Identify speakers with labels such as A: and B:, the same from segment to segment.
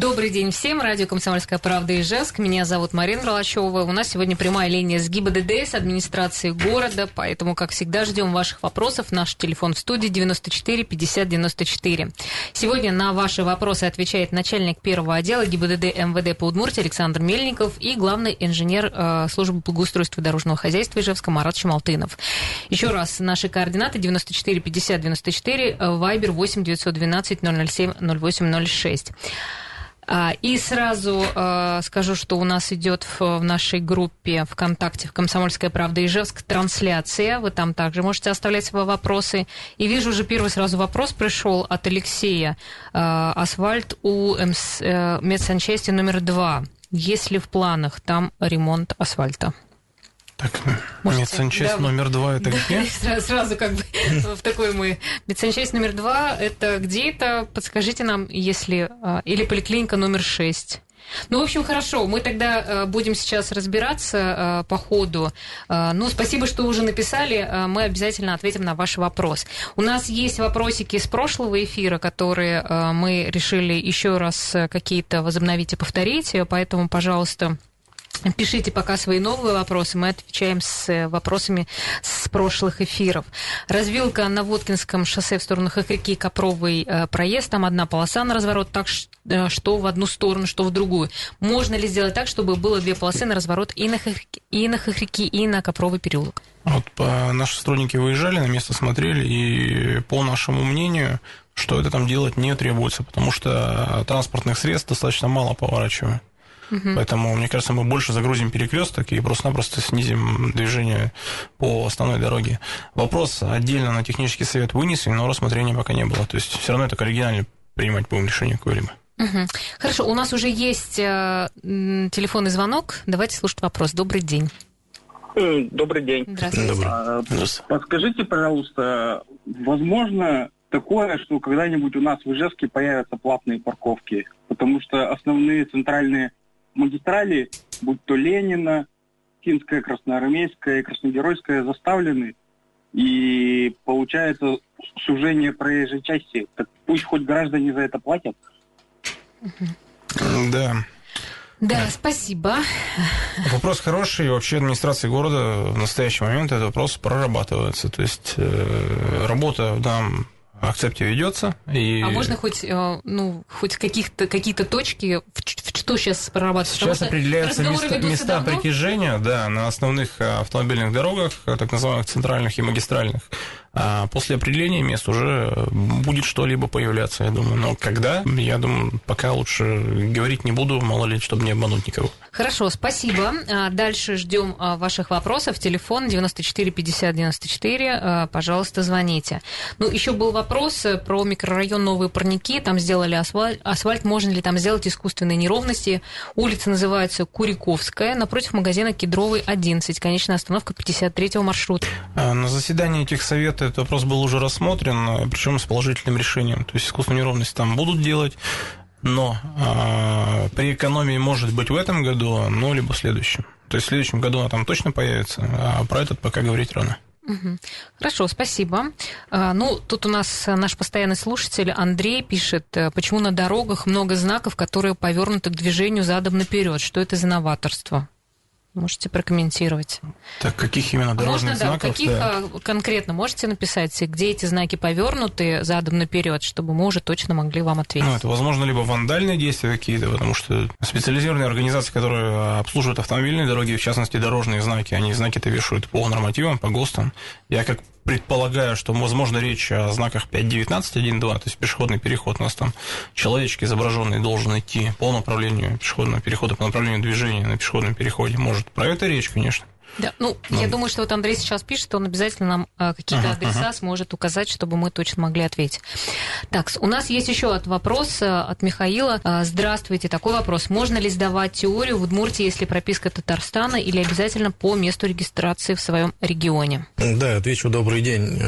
A: Добрый день всем. Радио «Комсомольская правда» Ижевск. Меня зовут Марина Ролачева. У нас сегодня прямая линия с ГИБДД, с администрации города. Поэтому, как всегда, ждем ваших вопросов. Наш телефон в студии 94 50 94. Сегодня на ваши вопросы отвечает начальник первого отдела ГИБДД МВД по Удмуртии Александр Мельников и главный инженер э, службы благоустройства дорожного хозяйства Ижевска Марат Чумалтынов. Еще раз, наши координаты 94 50 94, Вайбер 8 912 007 0806. А, и сразу э, скажу, что у нас идет в, нашей группе ВКонтакте в «Комсомольская правда» Ижевск трансляция. Вы там также можете оставлять свои вопросы. И вижу уже первый сразу вопрос пришел от Алексея. Э, асфальт у МС, э, медсанчасти номер два. Есть ли в планах там ремонт асфальта?
B: Так, медсанчасть да, номер два это
A: да,
B: где?
A: Сразу, сразу как бы в такой мы. Медсанчасть номер два это где это? Подскажите нам, если... Или поликлиника номер шесть. Ну, в общем, хорошо. Мы тогда э, будем сейчас разбираться э, по ходу. Э, ну, спасибо, что уже написали. Мы обязательно ответим на ваш вопрос. У нас есть вопросики с прошлого эфира, которые мы решили еще раз какие-то возобновить и повторить. Поэтому, пожалуйста, Пишите пока свои новые вопросы, мы отвечаем с э, вопросами с прошлых эфиров. Развилка на Воткинском шоссе в сторону Хохряки, Копровый э, проезд, там одна полоса на разворот, так э, что в одну сторону, что в другую. Можно ли сделать так, чтобы было две полосы на разворот и на Хохряки, и на, Хохряки, и на Копровый переулок?
B: Вот наши сотрудники выезжали, на место смотрели, и по нашему мнению, что это там делать не требуется, потому что транспортных средств достаточно мало поворачивают. Угу. Поэтому, мне кажется, мы больше загрузим перекресток и просто-напросто снизим движение по основной дороге. Вопрос отдельно на технический совет вынесен, но рассмотрения пока не было. То есть все равно это оригинально принимать будем решение какое-либо.
A: Угу. Хорошо, у нас уже есть э, телефонный звонок. Давайте слушать вопрос. Добрый день.
C: Добрый день.
A: Здравствуйте.
C: Добрый. А, подскажите, пожалуйста, возможно такое, что когда-нибудь у нас в Ижевске появятся платные парковки? Потому что основные центральные магистрали, будь то Ленина, Финская, Красноармейская Красногеройская, заставлены. И получается сужение проезжей части. Так пусть хоть граждане за это платят.
B: Да.
A: Да, спасибо.
B: Вопрос хороший. Вообще администрация города в настоящий момент этот вопрос прорабатывается. То есть э, работа в данном акцепте ведется. И...
A: А можно хоть, э, ну, хоть каких-то, какие-то точки, в что сейчас прорабатывается?
B: Сейчас определяются места, места притяжения да, на основных автомобильных дорогах, так называемых центральных и магистральных. А после определения мест уже будет что-либо появляться, я думаю. Но когда, я думаю, пока лучше говорить не буду, мало ли, чтобы не обмануть никого.
A: Хорошо, спасибо. А, дальше ждем а, ваших вопросов. Телефон 94 50 94. Пожалуйста, звоните. Ну, еще был вопрос э, про микрорайон Новые Парники. Там сделали асфальт. асфальт. Можно ли там сделать искусственные неровности? Улица называется Куриковская, напротив магазина Кедровый 11. Конечная остановка 53 маршрута.
B: А, на заседании этих советов этот вопрос был уже рассмотрен, причем с положительным решением. То есть искусственную неровность там будут делать, но э, при экономии может быть в этом году, но либо в следующем. То есть в следующем году она там точно появится, а про этот пока говорить рано.
A: Хорошо, спасибо. А, ну, тут у нас наш постоянный слушатель Андрей пишет, э, почему на дорогах много знаков, которые повернуты к движению задом наперед. Что это за новаторство? Можете прокомментировать.
B: Так, каких именно дорожных
A: Можно,
B: знаков?
A: Да, каких да. конкретно можете написать, где эти знаки повернуты задом наперед, чтобы мы уже точно могли вам ответить?
B: Ну, это, возможно, либо вандальные действия какие-то, потому что специализированные организации, которые обслуживают автомобильные дороги, в частности, дорожные знаки, они знаки-то вешают по нормативам, по ГОСТам. Я как предполагаю, что, возможно, речь о знаках 5.19, 1.2, то есть пешеходный переход. У нас там человечек изображенный должен идти по направлению пешеходного перехода, по направлению движения на пешеходном переходе. Может, про это речь, конечно.
A: Да, ну, ну, я думаю, что вот Андрей сейчас пишет, он обязательно нам э, какие-то uh-huh, адреса uh-huh. сможет указать, чтобы мы точно могли ответить. Так, у нас есть еще вопрос э, от Михаила. Э, здравствуйте, такой вопрос. Можно ли сдавать теорию в Удмуртии, если прописка Татарстана, или обязательно по месту регистрации в своем регионе?
D: Да, отвечу, добрый день.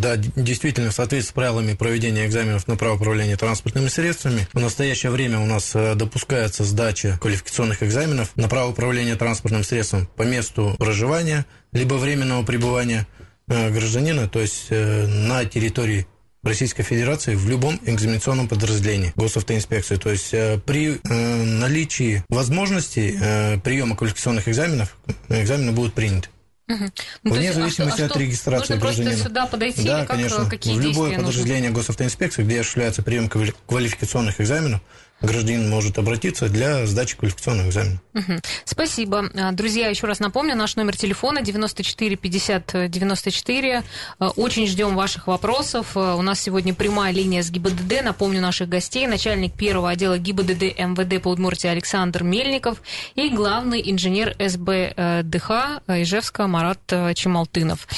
D: Да, действительно, в соответствии с правилами проведения экзаменов на право управления транспортными средствами, в настоящее время у нас допускается сдача квалификационных экзаменов на право управления транспортным средством по месту проживания, либо временного пребывания э, гражданина, то есть э, на территории Российской Федерации в любом экзаменационном подразделении госавтоинспекции. То есть э, при наличии возможности приема квалификационных экзаменов экзамены будут приняты.
A: Угу. Ну, Вне
D: есть, зависимости а, от а регистрации
A: нужно
D: гражданина.
A: просто сюда подойти
D: да,
A: или как,
D: конечно.
A: какие
D: в любое
A: подразделение
D: госавтоинспекции, где осуществляется прием квалификационных экзаменов, гражданин может обратиться для сдачи квалификационных экзаменов.
A: Угу. Спасибо. А, друзья, еще раз напомню, наш номер телефона 94 50 94. Очень ждем ваших вопросов. А, у нас сегодня прямая линия с ГИБДД. Напомню наших гостей. Начальник первого отдела ГИБДД МВД по Удмуртии Александр Мельников и главный инженер СБДХ Ижевска Марат э, Чемалтынов.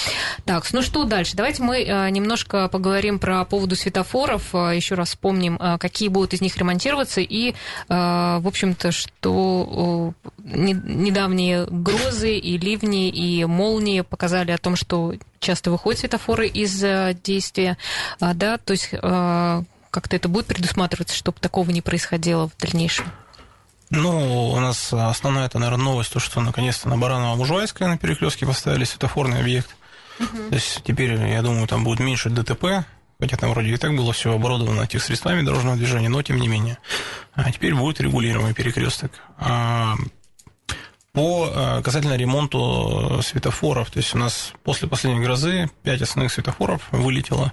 A: Так, ну что дальше? Давайте мы немножко поговорим про поводу светофоров. Еще раз вспомним, какие будут из них ремонтироваться ситуации. И, э, в общем-то, что недавние грозы и ливни и молнии показали о том, что часто выходят светофоры из э, действия, а, да, то есть э, как-то это будет предусматриваться, чтобы такого не происходило в дальнейшем?
B: Ну, у нас основная, это, наверное, новость, то, что наконец-то на Бараново-Мужвайской на перекрестке поставили светофорный объект. Угу. То есть теперь, я думаю, там будет меньше ДТП, хотя там вроде и так было все оборудовано этих средствами дорожного движения, но тем не менее. А теперь будет регулируемый перекресток. А по а, касательно ремонту светофоров, то есть у нас после последней грозы 5 основных светофоров вылетело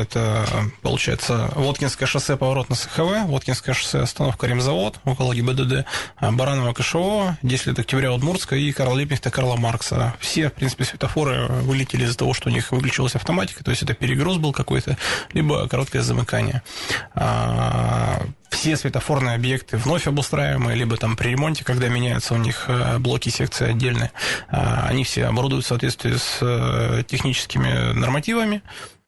B: это, получается, Воткинское шоссе, поворот на СХВ, Воткинское шоссе, остановка Ремзавод, около ГИБДД, а, Бараново КШО, 10 лет октября Удмуртска и Карл Липкнехта Карла Маркса. Все, в принципе, светофоры вылетели из-за того, что у них выключилась автоматика, то есть это перегруз был какой-то, либо короткое замыкание. А, все светофорные объекты вновь обустраиваемые, либо там при ремонте, когда меняются у них блоки секции отдельные, они все оборудуют в соответствии с э, техническими нормативами,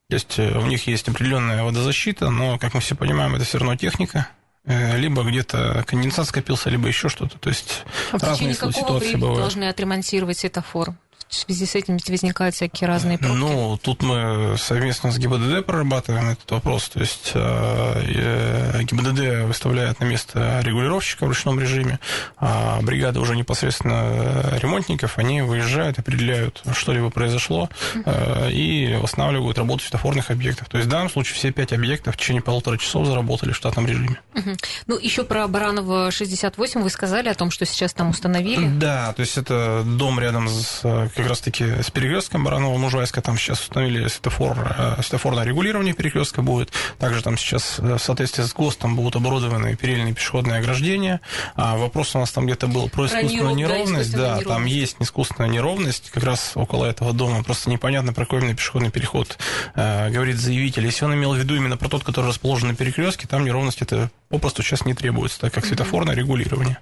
B: то есть э, у них есть определенная водозащита, но, как мы все понимаем, это все равно техника. Э, либо где-то конденсат скопился, либо еще что-то. То есть
A: а разные ситуации бывают. должны отремонтировать светофор? В связи с этим ведь возникают всякие разные пробки.
B: Ну, тут мы совместно с ГИБДД прорабатываем этот вопрос. То есть э, э, ГИБДД выставляет на место регулировщика в ручном режиме, а бригада уже непосредственно ремонтников, они выезжают, определяют, что-либо произошло, uh и восстанавливают работу светофорных объектов. То есть в данном случае все пять объектов в течение полутора часов заработали в штатном режиме.
A: uh Ну, еще про Баранова 68 вы сказали о том, что сейчас там установили.
B: Да, то есть это дом рядом с как раз-таки с перекрестком Баранова-Мужайска. Там сейчас установили светофор, э, светофорное регулирование перекрестка будет. Также там сейчас э, в соответствии с ГОСТом будут оборудованы передние пешеходные ограждения. А вопрос у нас там где-то был про искусственную неровность. Да, неровность. там есть искусственная неровность как раз около этого дома. Просто непонятно, про какой именно пешеходный переход э, говорит заявитель. Если он имел в виду именно про тот, который расположен на перекрестке, там неровность это попросту сейчас не требуется, так как светофорное регулирование.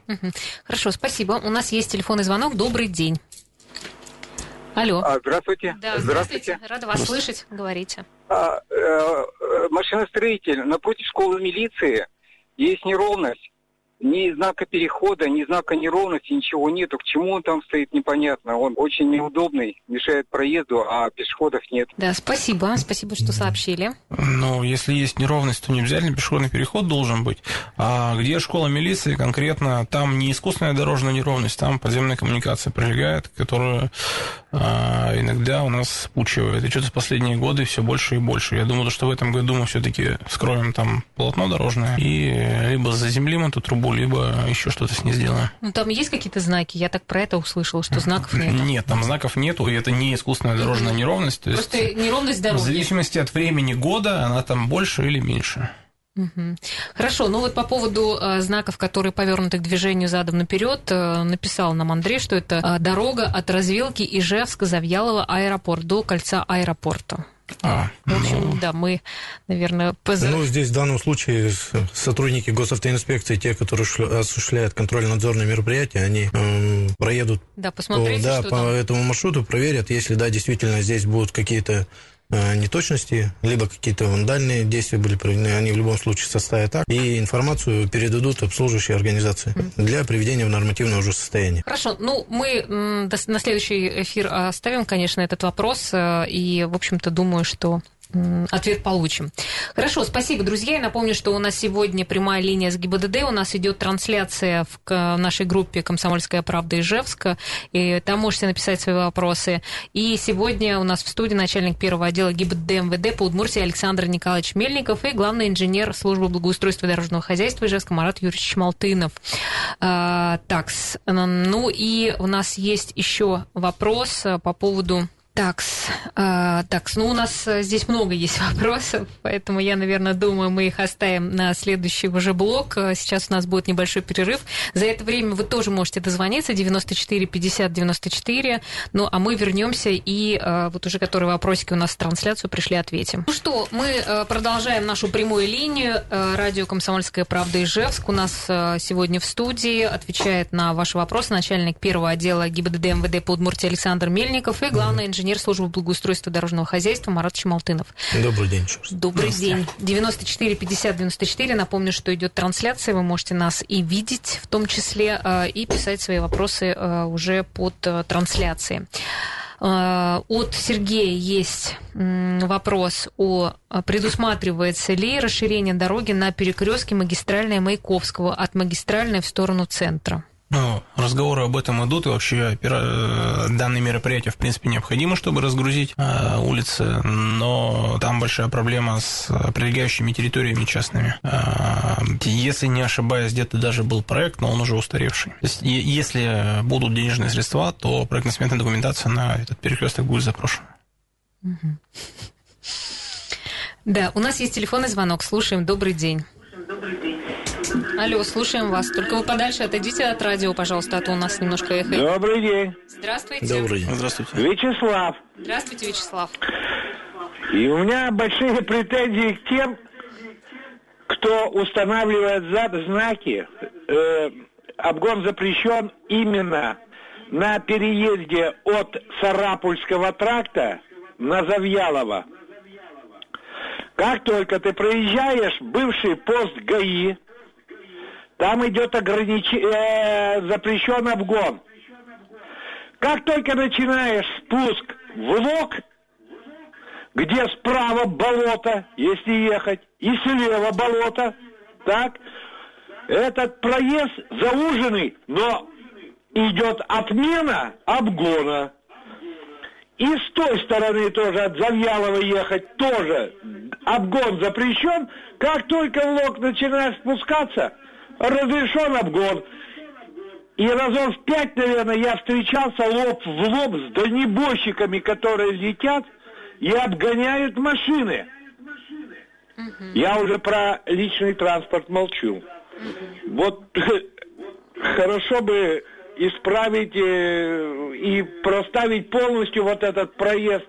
A: Хорошо, спасибо. У нас есть телефонный звонок. Добрый день. Алло.
E: А, здравствуйте.
A: Да, здравствуйте. здравствуйте. Рада вас слышать. Говорите.
E: А, э, машиностроитель. Напротив школы милиции есть неровность. Ни знака перехода, ни знака неровности, ничего нету. К чему он там стоит, непонятно. Он очень неудобный, мешает проезду, а пешеходов нет.
A: Да, спасибо. Спасибо, что сообщили.
B: Ну, если есть неровность, то не обязательно пешеходный переход должен быть. А где школа милиции конкретно, там не искусственная дорожная неровность, там подземная коммуникация пролегает, которую а, иногда у нас спучивает. И что-то в последние годы все больше и больше. Я думаю, что в этом году мы все-таки скроем там полотно дорожное и либо заземлим эту трубу, трубу, либо еще что-то с ней сделаем.
A: Ну, там есть какие-то знаки? Я так про это услышала, что знаков нет.
B: Нет, там знаков нету, и это не искусственная дорожная неровность. То
A: Просто есть неровность дороги.
B: В зависимости от времени года она там больше или меньше.
A: Угу. Хорошо, ну вот по поводу э, знаков, которые повернуты к движению задом наперед, э, написал нам Андрей, что это э, дорога от развилки Ижевска, Завьялова, аэропорт до кольца аэропорта. А, в общем, ну... да, мы, наверное,
D: поз... Ну, здесь в данном случае сотрудники госавтоинспекции, те, которые осуществляют контрольно-надзорные мероприятия, они э, проедут
A: да,
D: по, да, по там... этому маршруту, проверят, если да, действительно здесь будут какие-то неточности, либо какие-то вандальные действия были проведены, они в любом случае составят акт и информацию передадут обслуживающей организации для приведения в нормативное уже состояние.
A: Хорошо, ну мы на следующий эфир оставим, конечно, этот вопрос, э, и, в общем-то, думаю, что ответ получим. Хорошо, спасибо, друзья. Я напомню, что у нас сегодня прямая линия с ГИБДД. У нас идет трансляция в нашей группе «Комсомольская правда» Ижевска. И там можете написать свои вопросы. И сегодня у нас в студии начальник первого отдела ГИБДД МВД по Удмуртии Александр Николаевич Мельников и главный инженер службы благоустройства дорожного хозяйства Ижевска Марат Юрьевич Малтынов. А, так, ну и у нас есть еще вопрос по поводу Такс, а, такс, ну у нас э, здесь много есть вопросов, поэтому я, наверное, думаю, мы их оставим на следующий уже блок. Э, сейчас у нас будет небольшой перерыв. За это время вы тоже можете дозвониться 94 50 94. Ну, а мы вернемся и э, вот уже которые вопросики у нас в трансляцию пришли, ответим. Ну что, мы э, продолжаем нашу прямую линию. Радио «Комсомольская правда» Ижевск. У нас сегодня в студии отвечает на ваши вопросы начальник первого отдела ГИБДД МВД по Удмуртии Александр Мельников и главный инженер инженер службы благоустройства дорожного хозяйства Марат Чемалтынов.
D: Добрый день.
A: Добрый день. 94 50 94. Напомню, что идет трансляция. Вы можете нас и видеть, в том числе, э, и писать свои вопросы э, уже под э, трансляцией. От Сергея есть вопрос о предусматривается ли расширение дороги на перекрестке магистральной Маяковского от магистральной в сторону центра.
B: Ну, разговоры об этом идут, и вообще э, данные мероприятия, в принципе, необходимы, чтобы разгрузить э, улицы, но там большая проблема с прилегающими территориями частными. Э, если не ошибаюсь, где-то даже был проект, но он уже устаревший. То есть, если будут денежные средства, то проектно-сметная документация на этот перекресток будет запрошена.
A: Да, у нас есть телефонный звонок. Слушаем. Добрый день. Добрый день. Алло, слушаем вас. Только вы подальше отойдите от радио, пожалуйста, а то у нас немножко эхо.
F: Добрый день.
A: Здравствуйте.
D: Добрый день.
B: Здравствуйте.
F: Вячеслав.
A: Здравствуйте, Вячеслав.
F: И у меня большие претензии к тем, кто устанавливает зад знаки. Э, обгон запрещен именно на переезде от Сарапульского тракта на Завьялово. Как только ты проезжаешь бывший пост ГАИ, там идет огранич... э, запрещен обгон. Как только начинаешь спуск в лог, где справа болото, если ехать, и слева болото, так, этот проезд зауженный, но идет отмена обгона. И с той стороны тоже от Завьялова ехать тоже обгон запрещен. Как только в лог начинаешь спускаться, разрешен обгон. И разов пять, наверное, я встречался лоб в лоб с дальнебойщиками, которые летят и обгоняют машины. Угу. Я уже про личный транспорт молчу. Угу. Вот хорошо бы исправить э, и проставить полностью вот этот проезд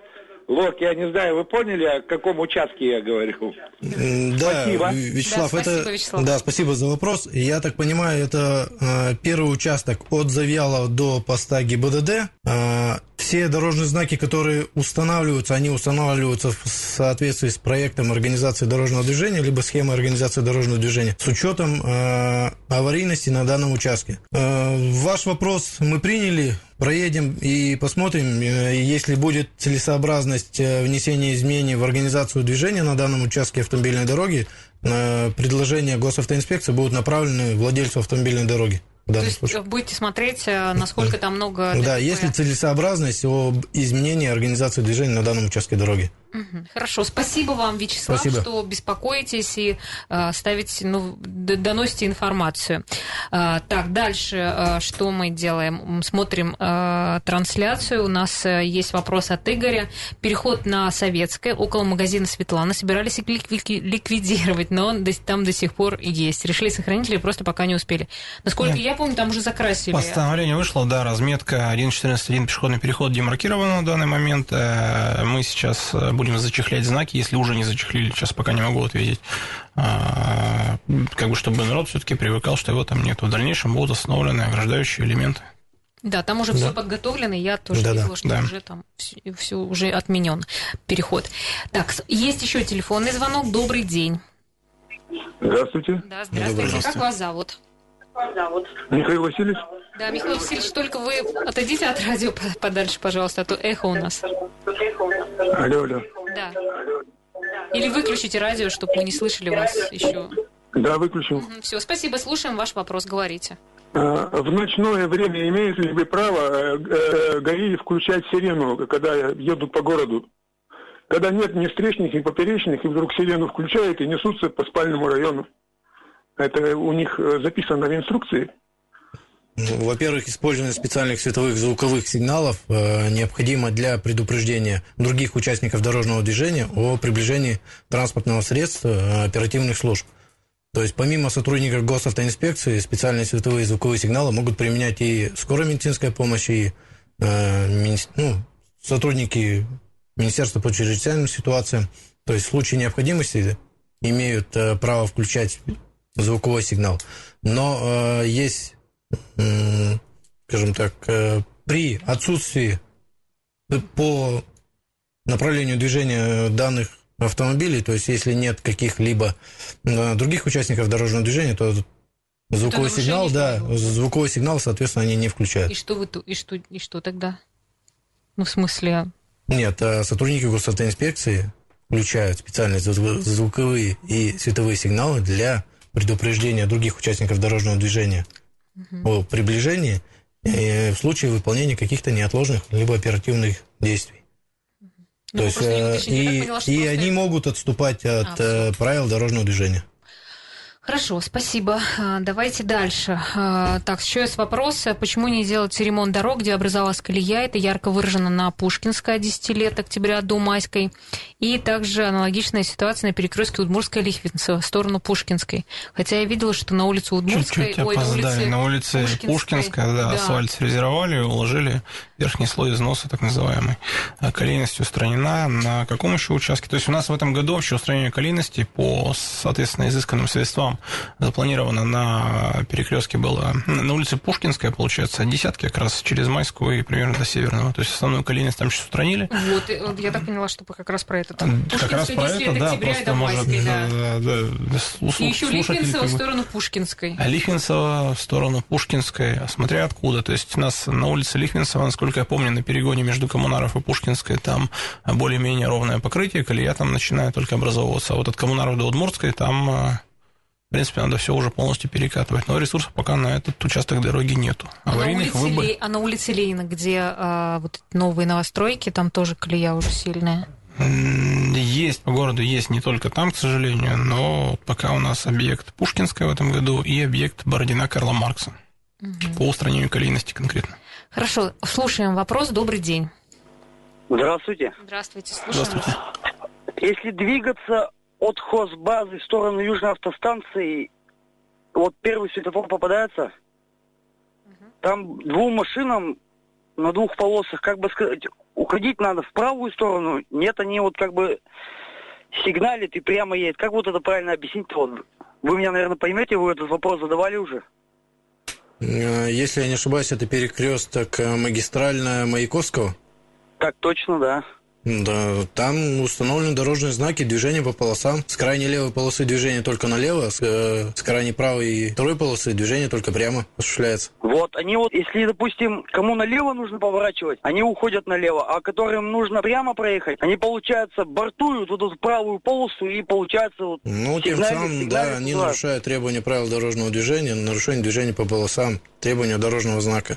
F: Лок, я не знаю, вы поняли, о каком участке я говорю?
D: Да, спасибо. Вячеслав, да, это... Спасибо, Вячеслав. Да, спасибо за вопрос. Я так понимаю, это э, первый участок от Завьялова до поста ГИБДД. Э, все дорожные знаки, которые устанавливаются, они устанавливаются в соответствии с проектом организации дорожного движения, либо схемой организации дорожного движения, с учетом э, аварийности на данном участке. Э, ваш вопрос мы приняли, проедем и посмотрим, э, если будет целесообразность э, внесения изменений в организацию движения на данном участке автомобильной дороги, э, предложения госавтоинспекции будут направлены владельцу автомобильной дороги.
A: То есть случае. будете смотреть, насколько там много...
D: Да, есть ли целесообразность об изменении организации движения на данном участке дороги.
A: Хорошо, спасибо вам, Вячеслав, спасибо. что беспокоитесь и э, ставите, ну, доносите информацию. Э, так, дальше, э, что мы делаем? Смотрим э, трансляцию. У нас э, есть вопрос от Игоря. Переход на Советское, около магазина Светлана. Собирались ликвидировать, но он там до сих пор есть. Решили сохранить или просто пока не успели? Насколько Нет. я помню, там уже закрасили.
B: Постановление вышло, да, разметка 1.14.1 пешеходный переход демаркирован на данный момент. Э, мы сейчас будем зачехлять знаки, если уже не зачехлили, сейчас пока не могу ответить. А, как бы, чтобы народ все-таки привыкал, что его там нет. В дальнейшем будут установлены ограждающие элементы.
A: Да, там уже да. все подготовлено, я тоже да, видела, да, что да. уже там все, все уже отменен переход. Так, есть еще телефонный звонок. Добрый день.
G: Здравствуйте.
A: Да, здравствуйте. Как вас зовут?
G: Михаил Васильевич.
A: Да, Михаил Васильевич, только вы отойдите от радио подальше, пожалуйста, а то эхо у нас.
G: Алло, алло.
A: Да. Или выключите радио, чтобы мы не слышали вас еще.
G: Да, выключил.
A: Угу, все, спасибо, слушаем ваш вопрос, говорите.
G: А, в ночное время имеет ли вы право э, э, ГАИ включать сирену, когда едут по городу? Когда нет ни встречных, ни поперечных, и вдруг сирену включают и несутся по спальному району. Это у них э, записано в инструкции.
D: Ну, во-первых, использование специальных световых звуковых сигналов э, необходимо для предупреждения других участников дорожного движения о приближении транспортного средства э, оперативных служб. То есть помимо сотрудников госавтоинспекции специальные световые звуковые сигналы могут применять и скорая медицинская помощь, и э, ну, сотрудники Министерства по чрезвычайным ситуациям. То есть в случае необходимости имеют э, право включать звуковой сигнал. Но э, есть, э, скажем так, э, при отсутствии по направлению движения данных автомобилей, то есть если нет каких-либо э, других участников дорожного движения, то звуковой сигнал, да, звуковой сигнал, соответственно, они не включают.
A: И что вы и что и что тогда? Ну в смысле?
D: Нет, а сотрудники госавтоинспекции включают специальные звуковые и световые сигналы для предупреждения других участников дорожного движения угу. о приближении в случае выполнения каких-то неотложных либо оперативных действий. Ну, То есть, э, и, поняла, и они могут отступать от а, правил дорожного движения.
A: Хорошо, спасибо. А, давайте дальше. А, так, еще есть вопрос. Почему не делать ремонт дорог, где образовалась колея? Это ярко выражено на Пушкинской 10 лет октября до Майской. И также аналогичная ситуация на перекрестке Удмуртской Лихвинцева в сторону Пушкинской. Хотя я видела, что на улице Удмуртской...
B: Чуть-чуть ой, на улице, на улице Пушкинской, Пушкинская, да, да, асфальт срезеровали, уложили верхний слой износа, так называемый. Колейность устранена. На каком еще участке? То есть у нас в этом году вообще устранение колейности по, соответственно, изысканным средствам запланировано на перекрестке было на улице Пушкинская, получается, десятки как раз через Майскую и примерно до Северного. То есть основную колейность там сейчас устранили.
A: Вот, я так поняла, что как раз про это.
B: Как раз про это, да, просто может... Да, да,
A: да, и еще Лихвинцева в сторону Пушкинской.
B: А Лихвинцева в сторону Пушкинской, а смотря откуда. То есть у нас на улице Лихвинцева, насколько я помню, на перегоне между Коммунаров и Пушкинской там более-менее ровное покрытие, колея там начинает только образовываться. А вот от Коммунаров до Удмуртской там а, в принципе, надо все уже полностью перекатывать. Но ресурсов пока на этот участок дороги нету.
A: А, на улице, выбор... Ли... а на улице Ленина, где а, вот новые новостройки, там тоже колея уже сильная?
B: Есть, по городу есть не только там, к сожалению, но пока у нас объект Пушкинская в этом году и объект Бородина Карла Маркса. Угу. По устранению колейности конкретно.
A: Хорошо, слушаем вопрос. Добрый день.
H: Здравствуйте.
A: Здравствуйте, слушаем
B: Здравствуйте.
H: Если двигаться от хозбазы в сторону Южной автостанции, вот первый светофор попадается, угу. там двум машинам на двух полосах, как бы сказать, уходить надо в правую сторону. Нет, они вот как бы сигналят и прямо едет. Как вот это правильно объяснить? Вот вы меня, наверное, поймете, вы этот вопрос задавали уже.
D: Э, если я не ошибаюсь, это перекресток э, магистральная Маяковского?
H: Так точно, да.
D: Да, там установлены дорожные знаки движения по полосам. С крайней левой полосы движения только налево, с, э, с крайней правой и второй полосы движение только прямо осуществляется.
H: Вот, они вот, если, допустим, кому налево нужно поворачивать, они уходят налево, а которым нужно прямо проехать, они, получается, бортуют вот эту правую полосу и, получается, вот
D: Ну, тем самым, да, они нарушают требования правил дорожного движения, нарушение движения по полосам, требования дорожного знака.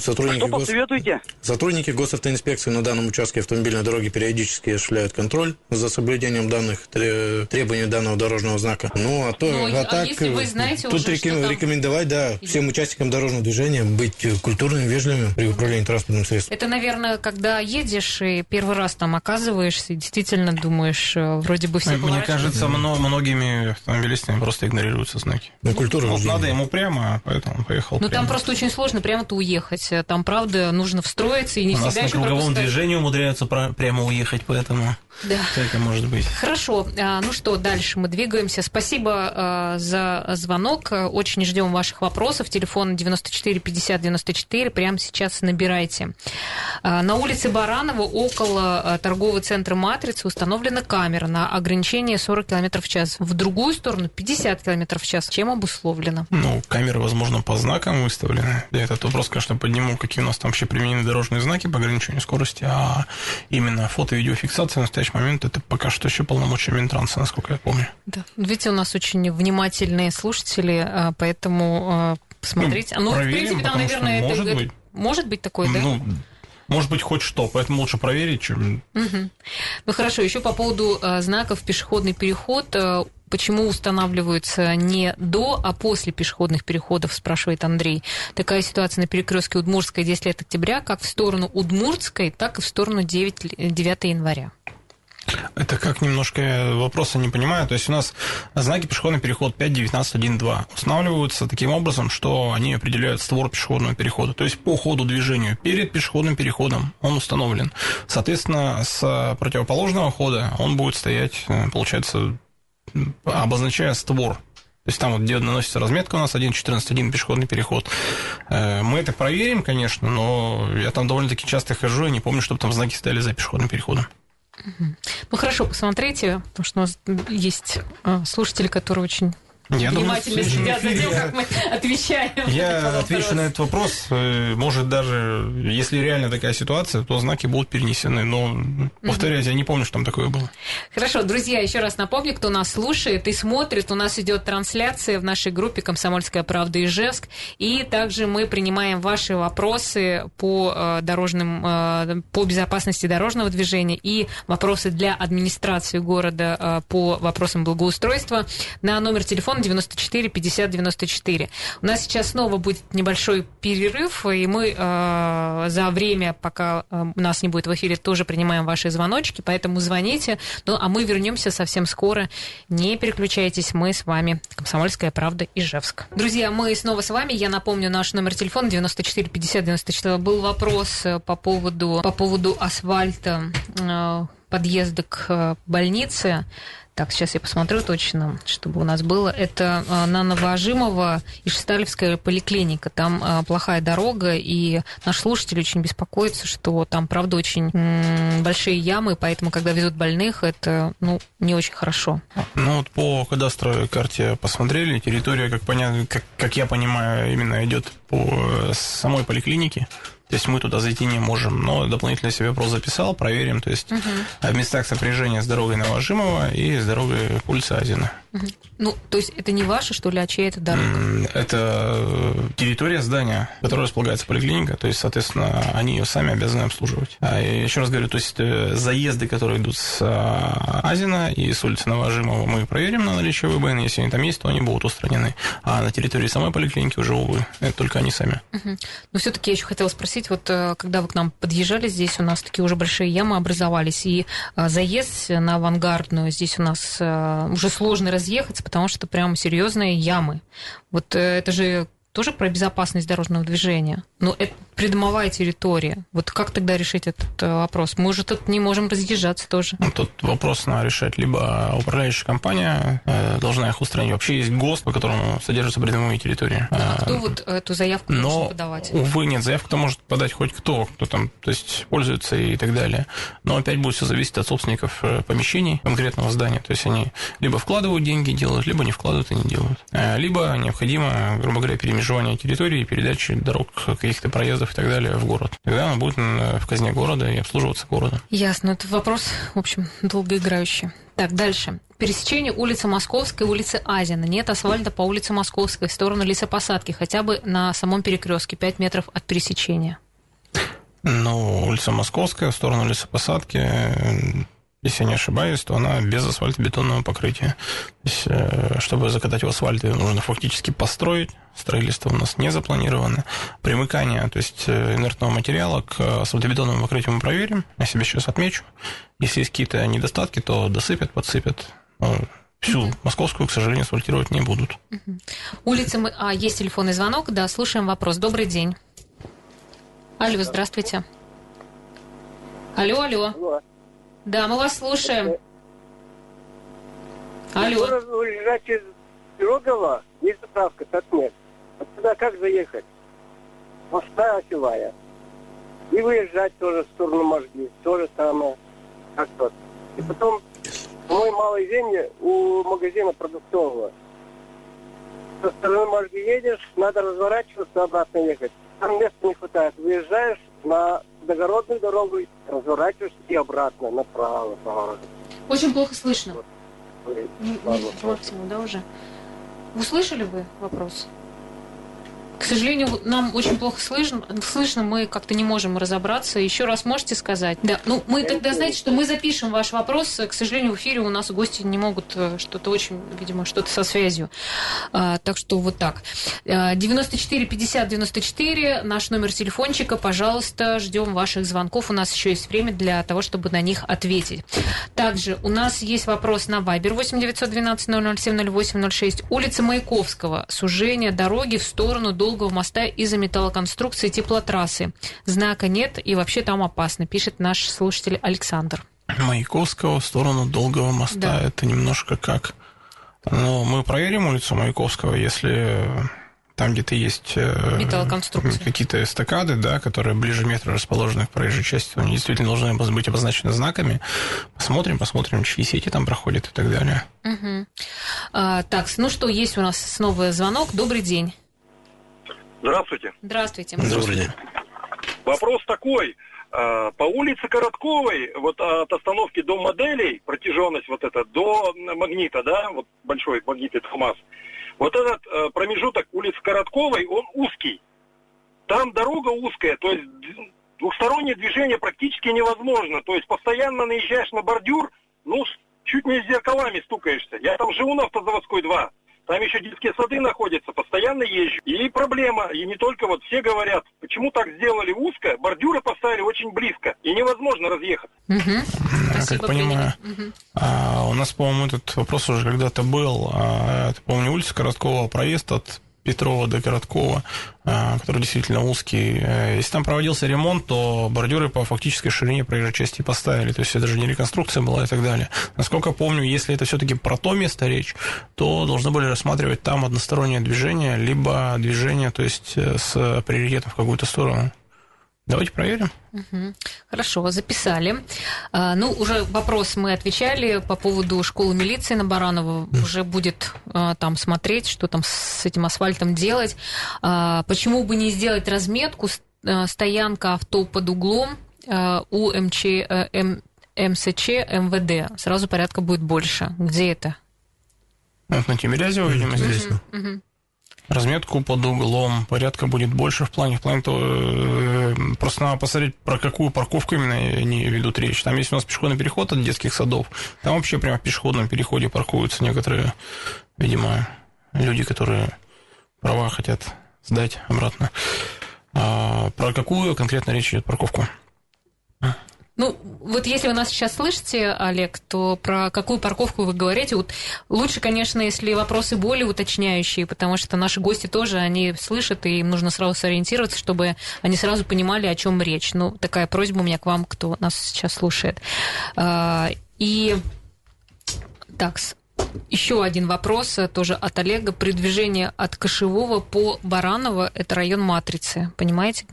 H: Сотрудники Что посоветуете?
D: Гос... Сотрудники госавтоинспекции на данном участке автомобильной дороги периодически осуществляют контроль за соблюдением данных требований данного дорожного знака. Ну, а то,
A: ну,
D: а,
A: а так, если вы знаете
D: тут уже, реком... там... рекомендовать, да, всем участникам дорожного движения быть культурными, вежливыми при управлении транспортным средством.
A: Это, наверное, когда едешь и первый раз там оказываешься, и действительно думаешь, э, вроде бы все
B: Мне кажется, многими автомобилистами просто игнорируются знаки.
D: Ну, культура
B: ну, надо ему прямо, поэтому поехал
A: Ну, там просто очень сложно прямо-то уехать уехать. Там, правда, нужно встроиться и не
B: У нас
A: всегда
B: на
A: еще
B: круговом
A: пропускают.
B: движении умудряются прямо уехать, поэтому
A: Да.
B: всякое может быть.
A: Хорошо, а, ну что, дальше мы двигаемся. Спасибо а, за звонок. Очень ждем ваших вопросов. Телефон 94 50 94. Прямо сейчас набирайте. А, На улице Баранова около торгового центра «Матрица» установлена камера на ограничение 40 км в час. В другую сторону 50 км в час. Чем обусловлено?
B: Ну, камеры, возможно, по знакам выставлены. Этот вопрос, конечно, подниму, какие у нас там вообще применены дорожные знаки по ограничению скорости, а именно фото- и видеофиксация в настоящий момент это пока что еще полномочия Минтранса, насколько я помню.
A: Да. Видите, у нас очень внимательные слушатели, а, поэтому а, посмотрите.
B: Ну,
A: Ну, в
B: проверим,
A: принципе, там, наверное,
B: может
A: это
B: быть.
A: может быть такое, да?
B: Ну, может быть, хоть что, поэтому лучше проверить, чем...
A: Мгм. Ну хорошо, еще по поводу э, знаков пешеходный переход. э, Почему устанавливаются не до, а после пешеходных переходов, спрашивает Андрей. Такая ситуация на перекрестке Удмуртской 10 лет октября, как в сторону Удмуртской, так и в сторону 9, л- 9 января.
B: Это как немножко вопроса не понимаю. То есть у нас знаки пешеходный переход 5, 19, 1, 2 устанавливаются таким образом, что они определяют створ пешеходного перехода. То есть по ходу движению перед пешеходным переходом он установлен. Соответственно, с противоположного хода он будет стоять, э, получается, обозначая створ. То есть там вот где наносится разметка у нас 1.14.1 пешеходный переход. Э, Мы это проверим, конечно, но я там довольно-таки часто хожу и не помню, чтобы там знаки стояли за пешеходным переходом.
A: Ну хорошо, посмотрите, потому что у нас есть э, слушатели, которые очень
B: Я думаю,
A: внимательно
B: в
A: следят за
B: эфире
A: тем, как мы отвечаем.
B: Я отвечу на этот вопрос. Э, Может, даже если реально такая ситуация, то знаки будут перенесены. Но, повторяюсь, я не помню, что там такое было.
A: Хорошо, друзья, еще раз напомню, кто нас слушает и смотрит, у нас идет трансляция в нашей группе «Комсомольская правда» Ижевск, и также мы принимаем ваши вопросы по э, дорожным, э, по безопасности дорожного движения и вопросы для администрации города по вопросам благоустройства на номер телефона 94 50 94. У нас сейчас снова будет небольшой перерыв, и мы э, за время, пока э, у нас не будет в эфире, тоже принимаем ваши звоночки, поэтому звоните. Ну, а мы вернемся совсем скоро. Не переключайтесь, мы с вами. Комсомольская правда, Ижевск. Друзья, мы снова с вами. Я напомню наш номер телефона 94 50 94. Был вопрос э, по поводу, по поводу асфальта э, подъезда к э, больнице. Так, сейчас я посмотрю точно, чтобы у нас было. Это э, на Новоожимово и Шесталевская поликлиника. Там э, плохая дорога, и наш слушатель очень беспокоится, что там, правда, очень большие ямы, поэтому, когда везут больных, это, ну, не очень хорошо.
B: Ну, вот по кадастровой карте посмотрели, территория, как, понятно, как, как я понимаю, именно идет по э, самой поликлинике. То есть мы туда зайти не можем, но дополнительно себе вопрос записал, проверим. То есть в местах сопряжения с дорогой Новожимова и с дорогой улице Азина.
A: Ну, то есть это не ваша, что ли, а чья это дорога?
B: Это э, территория здания, в которой располагается поликлиника, то есть, соответственно, они ее сами обязаны обслуживать. А еще раз говорю, то есть э, заезды, которые идут с а, Азина и с улицы Новожимова, мы проверим на наличие ВБН, если они там есть, то они будут устранены. А на территории самой поликлиники уже, увы, это только они сами.
A: Но все-таки я еще хотела спросить, вот э, когда вы к нам подъезжали, здесь у нас такие уже большие ямы образовались, и э, заезд на авангардную здесь у нас уже сложно разъехаться, потому что прям серьезные ямы. Вот э, это же тоже про безопасность дорожного движения. Но это придомовая территория. Вот как тогда решить этот э, вопрос? Мы уже тут не можем разъезжаться тоже.
B: Ну, Тут вопрос надо решать либо управляющая компания э, должна их устранить. Вообще есть ГОСТ, по которому содержатся придомовые территории.
A: А
B: Э,
A: кто вот эту заявку должен
B: Но,
A: подавать?
B: увы, нет, заявку-то может подать хоть кто, кто там, то есть, пользуется и так далее. Но опять будет все зависеть от собственников э, помещений конкретного здания. То есть, они либо вкладывают деньги, делают, либо не вкладывают и не делают. Э, Либо необходимо, грубо говоря, перемежевание территории, передачи дорог, каких-то проездов и так далее в город. Тогда она будет м, в казне города и обслуживаться городом.
A: Ясно. Это вопрос, в общем, долгоиграющий. Так, дальше. Пересечение улицы Московской и улицы Азина. Нет асфальта по улице Московской в сторону лесопосадки, хотя бы на самом перекрестке 5 метров от пересечения.
B: Ну, улица Московская, в сторону лесопосадки, э, если я не ошибаюсь, то она без асфальтобетонного покрытия. То есть, э, чтобы закатать в асфальт, ее нужно фактически построить. Строительство у нас не запланировано. Примыкание, то есть э, инертного материала к асфальтобетонному покрытию мы проверим. Я себе сейчас отмечу. Если есть какие-то недостатки, то досыпят, подсыпят. Ну, Всю московскую, к сожалению, асфальтировать не будут.
A: Улица... Мы... А, есть телефонный звонок. Да, слушаем вопрос. Добрый день. Алло, здравствуйте. Алло, алло.
I: Алло.
A: Да, мы вас слушаем. Алло.
I: Скоро уезжать из Пирогова, есть заправка, так нет. А туда как заехать? Моста осевая. И выезжать тоже в сторону Можги. То же самое. Как тот. И потом мой малый Вене у магазина продуктового. Со стороны Можги едешь, надо разворачиваться, обратно ехать. Там места не хватает. Выезжаешь на догородную дорогу, разворачиваешься и обратно, направо городу.
A: Очень плохо слышно.
I: Ой,
A: Не- не- максимум, да, уже? Услышали вы вопрос? К сожалению, нам очень плохо слышно, слышно, мы как-то не можем разобраться. Еще раз можете сказать? Да, ну мы тогда, знаете, что мы запишем ваш вопрос. К сожалению, в эфире у нас гости не могут э, что-то очень, видимо, что-то со связью. А, так что вот так. А, 94 50 94, наш номер телефончика, пожалуйста, ждем ваших звонков. У нас еще есть время для того, чтобы на них ответить. Также у нас есть вопрос на Вайбер 8 912 007 08 06. Улица Маяковского. Сужение дороги в сторону Долгого моста из-за металлоконструкции теплотрассы. Знака нет и вообще там опасно, пишет наш слушатель Александр.
B: Маяковского в сторону Долгого моста.
A: Да.
B: Это немножко как... Но мы проверим улицу Маяковского, если там где-то есть э, какие-то эстакады, да, которые ближе метра расположены к проезжей части, они действительно должны быть обозначены знаками. Посмотрим, посмотрим, чьи сети там проходят и так далее.
A: Мгм. А, так, ну что, есть у нас снова звонок. Добрый день.
J: Здравствуйте.
A: Здравствуйте.
D: Добрый день.
J: Вопрос такой. А, По улице Коротковой, вот от остановки до моделей, протяженность вот эта, до магнита, да, вот большой магнит ХАМАС, вот этот э, промежуток улицы Коротковой, он узкий. Там дорога узкая, то есть двухстороннее движение практически невозможно. То есть постоянно наезжаешь на бордюр, ну, чуть не с зеркалами стукаешься. Я там живу на автозаводской 2. Там еще детские сады находятся, постоянно езжу. И проблема, и не только вот все говорят, почему так сделали узко, бордюры поставили очень близко, и невозможно разъехать.
A: Спасибо,
B: как понимаю.
A: Мгм.
B: а, у нас, по-моему, этот вопрос уже когда-то был. А, это, помню, улица Короткова, проезд от Петрова до Короткова, а, который действительно узкий. Э, Если там проводился ремонт, то бордюры по фактической ширине проезжей части поставили. То есть это же не реконструкция была и так далее. Насколько помню, если это все-таки про то место речь, то должны были рассматривать там одностороннее движение, либо движение, то есть э, с приоритетом в какую-то сторону. Давайте проверим.
A: Мгм. Хорошо, записали. А, ну, уже вопрос мы отвечали по поводу школы милиции на Баранова. Уже будет а, там смотреть, что там с этим асфальтом делать. А, почему бы не сделать разметку а, стоянка авто под углом а, у МЧ, э, М- МСЧ МВД? Сразу порядка будет больше. Где это?
B: Вот на Тимирязева, видимо, здесь.
A: Мгм.
B: Разметку под углом, порядка будет больше в плане, в плане то, э, просто надо посмотреть, про какую парковку именно они ведут речь. Там есть у нас пешеходный переход от детских садов, там вообще прямо в пешеходном переходе паркуются некоторые, видимо, люди, которые права хотят сдать обратно. А про какую конкретно речь идет парковку?
A: Ну, вот если вы нас сейчас слышите, Олег, то про какую парковку вы говорите? Вот лучше, конечно, если вопросы более уточняющие, потому что наши гости тоже, они слышат, и им нужно сразу сориентироваться, чтобы они сразу понимали, о чем речь. Ну, такая просьба у меня к вам, кто нас сейчас слушает. А, И так, с- еще один вопрос э, тоже от Олега. При движении от Кошевого по Бараново, это район Матрицы, понимаете?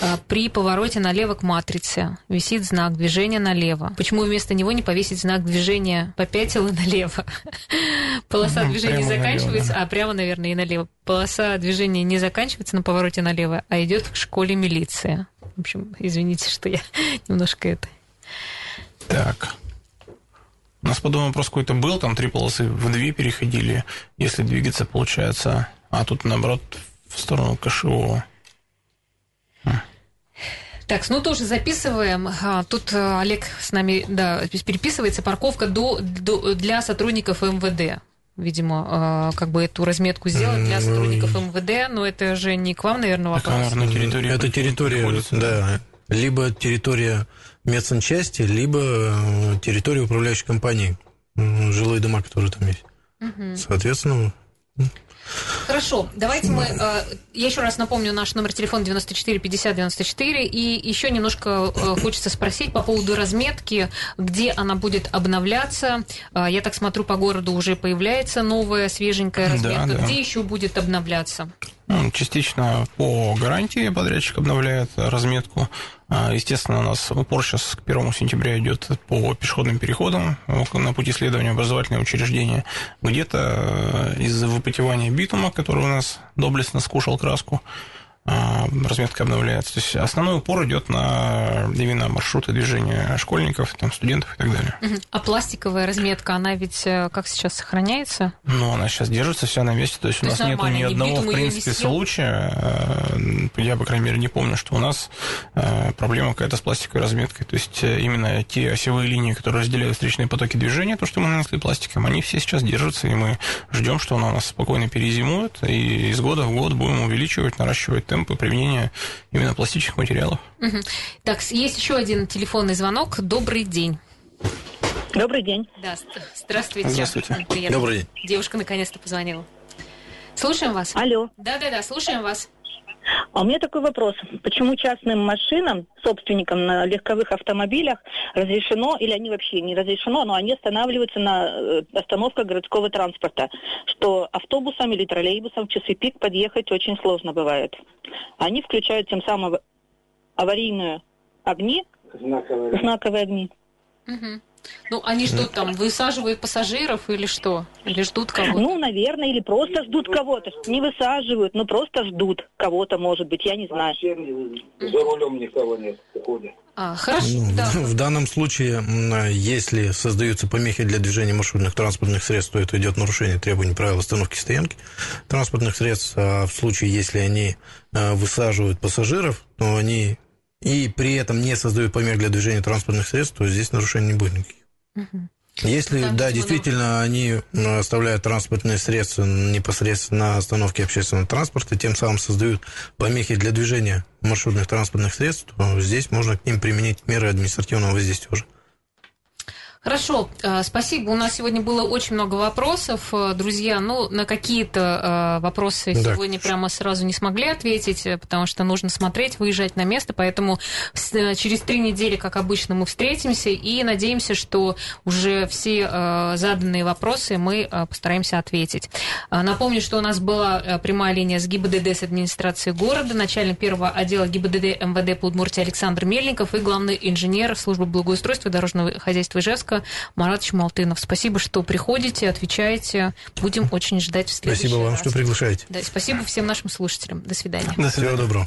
A: А, При повороте налево к матрице висит знак движения налево. Почему вместо него не повесить знак движения попятил и налево? Полоса
B: Мгм,
A: движения
B: прямо налево,
A: заканчивается,
B: да.
A: а прямо, наверное, и налево. Полоса движения не заканчивается на повороте налево, а идет к школе милиции. В общем, извините, что я немножко это...
B: Так. У нас подобный вопрос какой-то был, там три полосы в две переходили, если двигаться, получается, а тут, наоборот, в сторону Кашевого.
A: Так, ну тоже записываем. А, Тут э, Олег с нами, да, переписывается. Парковка до, до- для сотрудников МВД. Видимо, э, как бы эту разметку сделать для
D: Ну,
A: сотрудников МВД, но это же не к вам, наверное, вопрос.
B: наверное, территория...
D: Это территория, да, либо территория медсанчасти, либо э, территория управляющей компании, жилые дома, которые там есть.
A: Мгм.
D: Соответственно,
A: Хорошо, давайте мы... э, Я еще раз напомню, наш номер телефона 94 50 94. И еще немножко э, хочется спросить по поводу разметки, где она будет обновляться. Э, Я так смотрю, по городу уже появляется новая свеженькая
B: Да,
A: разметка.
B: да.
A: Где еще будет обновляться?
B: Частично по гарантии подрядчик обновляет разметку. А, Естественно, у нас упор сейчас к 1 сентября идет по пешеходным переходам на пути исследования образовательные учреждения. Где-то э, из-за выпотевания битума, который у нас доблестно скушал краску, разметка обновляется. То есть основной упор идет на именно маршруты движения школьников, там, студентов и так далее.
A: А пластиковая разметка, она ведь э, как сейчас сохраняется?
B: Ну, она сейчас держится вся на месте, то есть
A: То
B: у нас
A: нормально,
B: ни одного, в принципе, случая, э, я, по крайней мере, не помню, что у нас э, проблема какая-то с пластиковой разметкой, то есть именно те осевые линии, которые разделяют встречные потоки движения, то, что мы нанесли пластиком, они все сейчас держатся, и мы ждем, что она у нас спокойно перезимует, и из года в год будем увеличивать, наращивать темпы применения именно пластичных материалов.
A: Мгм. Так, есть еще один телефонный звонок. Добрый день.
K: Добрый день.
A: Да, ст- здравствуйте.
B: Здравствуйте.
A: Приятно.
D: Добрый день.
A: Девушка наконец-то позвонила. Слушаем вас.
K: Алло.
A: Да-да-да, слушаем вас.
K: А у меня такой вопрос. Почему частным машинам, собственникам на легковых автомобилях разрешено, или они вообще не разрешено, но они останавливаются на э, остановках городского транспорта, что автобусам или троллейбусам в часы пик подъехать очень сложно бывает. Они включают тем самым аварийные огни, знаковые огни.
A: Мгм. Ну, они ждут там, высаживают пассажиров или что? Или ждут кого-то?
K: Ну, наверное, или просто ждут кого-то. Не высаживают, но просто ждут кого-то, может быть, я не знаю.
E: За рулем никого нет.
A: А, хорошо,
D: Ну,
A: да.
D: В данном случае, если создаются помехи для движения маршрутных транспортных средств, то это идет нарушение требований правил остановки и стоянки транспортных средств. А в случае, если они э, высаживают пассажиров, то они и при этом не создают помех для движения транспортных средств, то здесь нарушений не будет никаких.
A: Мгм.
D: Если,
A: Там,
D: да, действительно, они м, оставляют транспортные средства непосредственно на остановке общественного транспорта, тем самым создают помехи для движения маршрутных транспортных средств, то здесь можно к ним применить меры административного воздействия уже.
A: Хорошо, э, спасибо. У нас сегодня было очень много вопросов, э, друзья. Ну, на какие-то э, вопросы
D: Да.
A: сегодня прямо сразу не смогли ответить, потому что нужно смотреть, выезжать на место. Поэтому через три недели, как обычно, мы встретимся и надеемся, что уже все заданные вопросы мы постараемся ответить. Напомню, что у нас была прямая линия с ГИБДД с администрации города, начальник первого отдела ГИБДД МВД по Удмуртии Александр Мельников и главный инженер службы благоустройства и дорожного хозяйства Ижевска Марат Чмалтынов. Спасибо, что приходите, отвечаете. Будем очень ждать в следующий
D: Спасибо вам,
A: раз.
D: что приглашаете.
A: Да, спасибо всем нашим слушателям. До свидания.
D: Всего доброго.